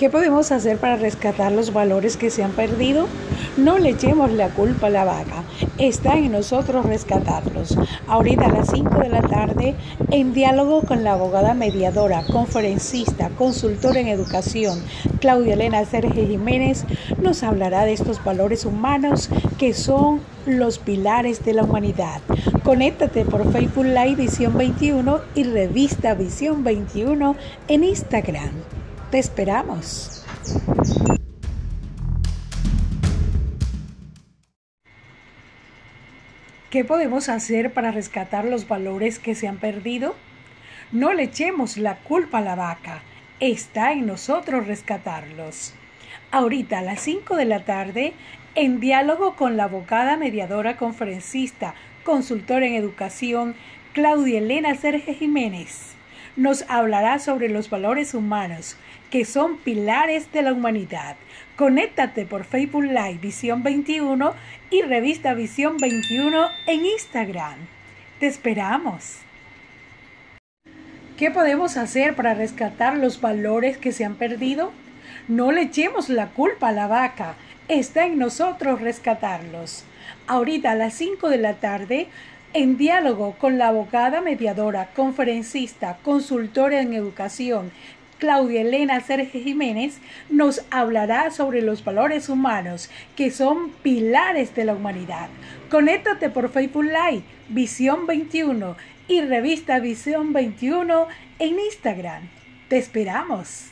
¿Qué podemos hacer para rescatar los valores que se han perdido? No le echemos la culpa a la vaca. Está en nosotros rescatarlos. Ahorita a las 5 de la tarde, en diálogo con la abogada mediadora, conferencista, consultora en educación, Claudia Elena Sergio Jiménez, nos hablará de estos valores humanos que son los pilares de la humanidad. Conéctate por Facebook Live Visión 21 y revista Visión 21 en Instagram. Te esperamos. ¿Qué podemos hacer para rescatar los valores que se han perdido? No le echemos la culpa a la vaca. Está en nosotros rescatarlos. Ahorita a las 5 de la tarde, en diálogo con la abogada mediadora conferencista, consultora en educación, Claudia Elena Sergio Jiménez nos hablará sobre los valores humanos, que son pilares de la humanidad. Conéctate por Facebook Live Visión 21 y Revista Visión 21 en Instagram. Te esperamos. ¿Qué podemos hacer para rescatar los valores que se han perdido? No le echemos la culpa a la vaca. Está en nosotros rescatarlos. Ahorita a las 5 de la tarde en diálogo con la abogada mediadora, conferencista, consultora en educación, Claudia Elena Sergio Jiménez, nos hablará sobre los valores humanos que son pilares de la humanidad. Conéctate por Facebook Live, Visión 21 y revista Visión 21 en Instagram. Te esperamos.